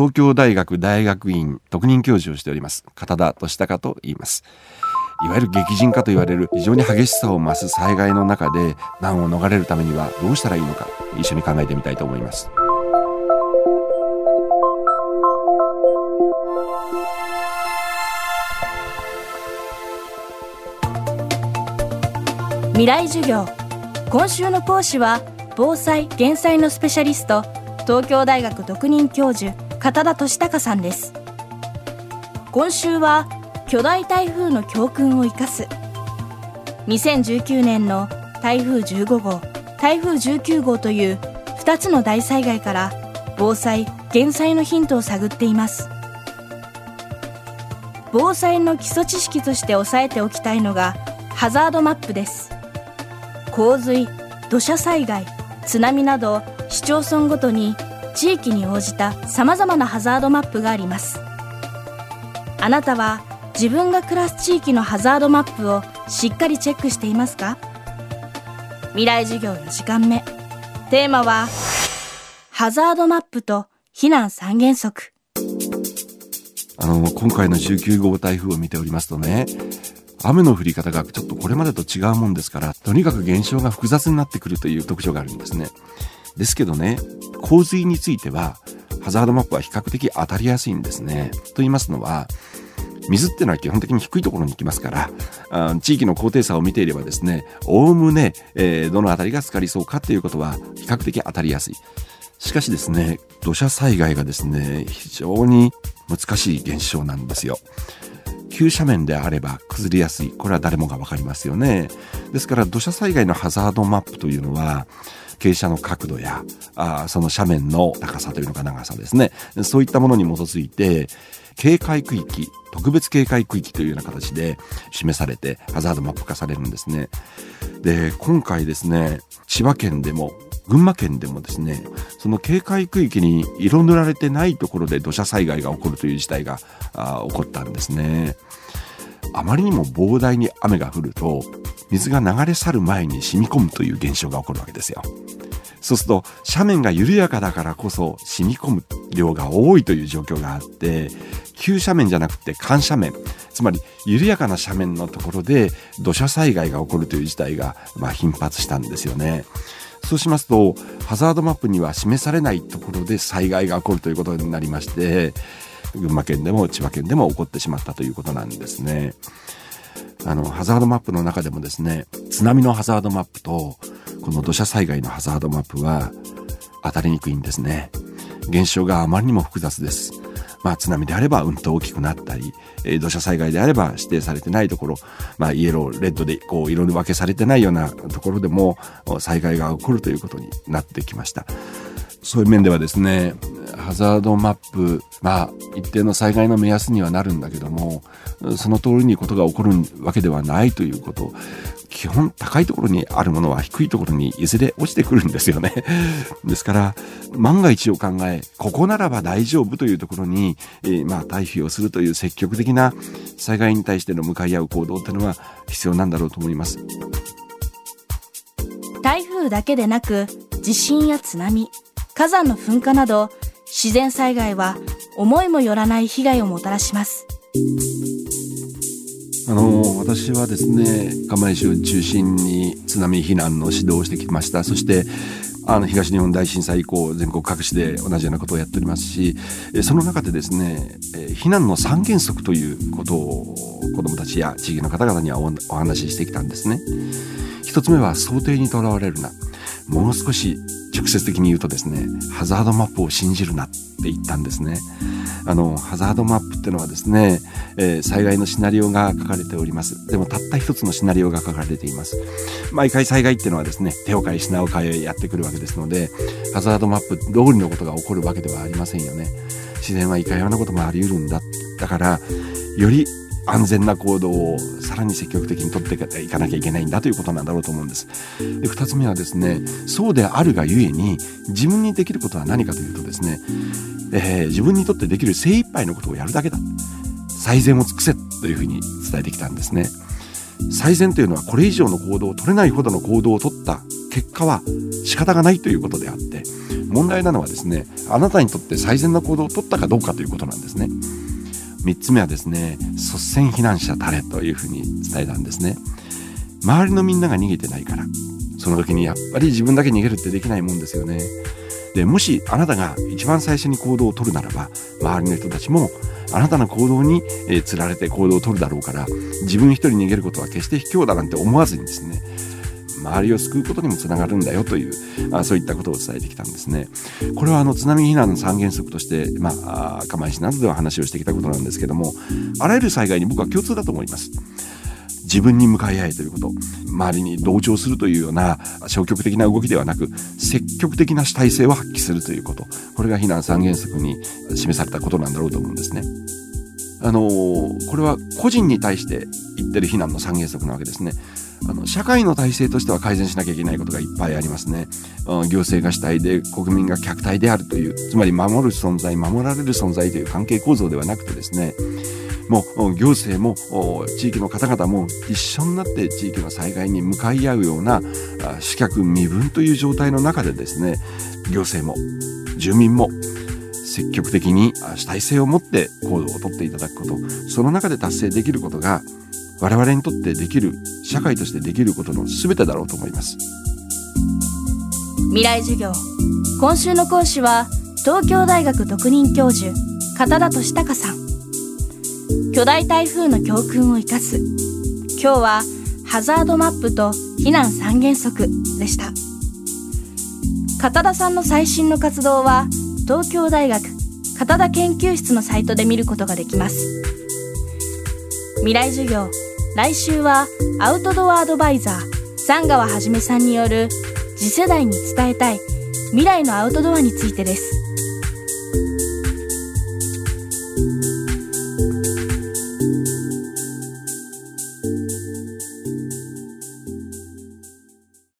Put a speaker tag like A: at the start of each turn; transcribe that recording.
A: 東京大学大学院特任教授をしております。片田俊孝と言います。いわゆる激甚化と言われる非常に激しさを増す災害の中で難を逃れるためにはどうしたらいいのか一緒に考えてみたいと思います。
B: 未来授業。今週の講師は防災・減災のスペシャリスト東京大学特任教授片田俊孝さんです。今週は巨大台風の教訓を生かす。2019年の台風15号台風19号という2つの大災害から防災・減災のヒントを探っています。防災の基礎知識として押さえておきたいのがハザードマップです。洪水土砂災害津波など市町村ごとに地域に応じたさまざまなハザードマップがあります。あなたは自分が暮らす地域のハザードマップをしっかりチェックしていますか？未来授業4時間目。テーマはハザードマップと避難三原則。
A: あの今回の19号台風を見ておりますとね雨の降り方がちょっとこれまでと違うもんですからとにかく現象が複雑になってくるという特徴があるんですね。ですけどね洪水についてはハザードマップは比較的当たりやすいんですね。と言いますのは水ってのは基本的に低いところに行きますから地域の高低差を見ていればですねおおむね、えー、どの辺りが浸かりそうかっていうことは比較的当たりやすい。しかしですね土砂災害がですね非常に難しい現象なんですよ。急斜面であれば崩れやすい。これは誰もが分かりますよね。ですから土砂災害のハザードマップというのは傾斜の角度やあその斜面の高さというのか長さですね。そういったものに基づいて警戒区域特別警戒区域というような形で示されてハザードマップ化されるんですね。で今回ですね千葉県でも群馬県でもですねその警戒区域に色塗られてないところで土砂災害が起こるという事態が起こったんですね。あまりにも膨大に雨が降ると水が流れ去る前に染み込むという現象が起こるわけですよそうすると斜面が緩やかだからこそ染み込む量が多いという状況があって急斜面じゃなくて緩斜面つまり緩やかな斜面のところで土砂災害が起こるという事態が、まあ、頻発したんですよね。そうしますとハザードマップには示されないところで災害が起こるということになりまして群馬県でも千葉県でも起こってしまったということなんですね。あのハザードマップの中でもですね津波のハザードマップとこの土砂災害のハザードマップは当たりにくいんですね。現象があまりにも複雑です。まあ、津波であればうんと大きくなったり、えー、土砂災害であれば指定されてないところ、まあ、イエロー、レッドでこう色分けされてないようなところでも災害が起こるということになってきました。そういう面ではですね、ハザードマップ、まあ、一定の災害の目安にはなるんだけども、その通りにことが起こるわけではないということ、基本高いところにあるものは低いところにいずれ落ちてくるんですよね。ですから、万が一を考え、ここならば大丈夫というところに、えー、まあ、退避をするという積極的な災害に対しての向かい合う行動というのは必要なんだろうと思います。
B: 台風だけでなく、地震や津波、火山の噴火など、自然災害は思いもよらない被害をもたらします。
A: あの私はですね釜石を中心に津波避難の指導をしてきましたそしてあの東日本大震災以降全国各地で同じようなことをやっておりますしその中でですね避難の三原則ということを子どもたちや地域の方々にはお話ししてきたんですね。一つ目は想定にとらわれるなもう少し直接的に言うとですねハザードマップを信じるなって言ったんですね。あのハザードマップってのはですね、えー、災害のシナリオが書かれております。でもたった一つのシナリオが書かれています。毎回災害ってのはですね手を変え品を変えやってくるわけですのでハザードマップ通りのことが起こるわけではありませんよね。自然はいかようなこともあり得るんだ。だからより安全な行動をさらに積極的に取っていかなきゃいけないんだということなんだろうと思うんです。で2つ目はですねそうであるがゆえに自分にできることは何かというとですね、えー、自分にとってできる精一杯のことをやるだけだ最善を尽くせというふうに伝えてきたんですね。最善というのはこれ以上の行動を取れないほどの行動を取った結果は仕方がないということであって問題なのはですねあなたにとって最善な行動を取ったかどうかということなんですね3つ目はですね率先避難者たれというふうに伝えたんですね。周りのみんなが逃げてないからその時にやっぱり自分だけ逃げるってできないもんですよね。でもしあなたが一番最初に行動をとるならば周りの人たちもあなたの行動に、えー、釣られて行動をとるだろうから自分一人逃げることは決して卑怯だなんて思わずにですね周りを救うことにもつながるんだよというあそういったことを伝えてきたんですね。これはあの津波避難の三原則として、まあ、釜石などでは話をしてきたことなんですけどもあらゆる災害に僕は共通だと思います。自分に向かい合えということ周りに同調するというような消極的な動きではなく積極的な主体性を発揮するということこれが避難三原則に示されたことなんだろうと思うんですね。あのこれは個人に対して言ってる避難の三原則なわけですね。あの社会の体制としては改善しなきゃいけないことがいっぱいありますね。行政が主体で国民が客体であるというつまり守る存在守られる存在という関係構造ではなくてですねもう行政も地域の方々も一緒になって地域の災害に向かい合うような主客身分という状態の中でですね行政も住民も積極的に主体性を持って行動をとっていただくことその中で達成できることが我々にとってできる社会としてできることの全てだろうと思います。
B: 未来授業。今週の講師は東京大学特任教授片田俊孝さん。巨大台風の教訓を生かす。今日はハザードマップと避難三原則でした。片田さんの最新の活動は東京大学片田研究室のサイトで見ることができます。未来授業。来週はアウトドアアドバイザー三川はじめさんによる次世代に伝えたい未来のアウトドアについてです。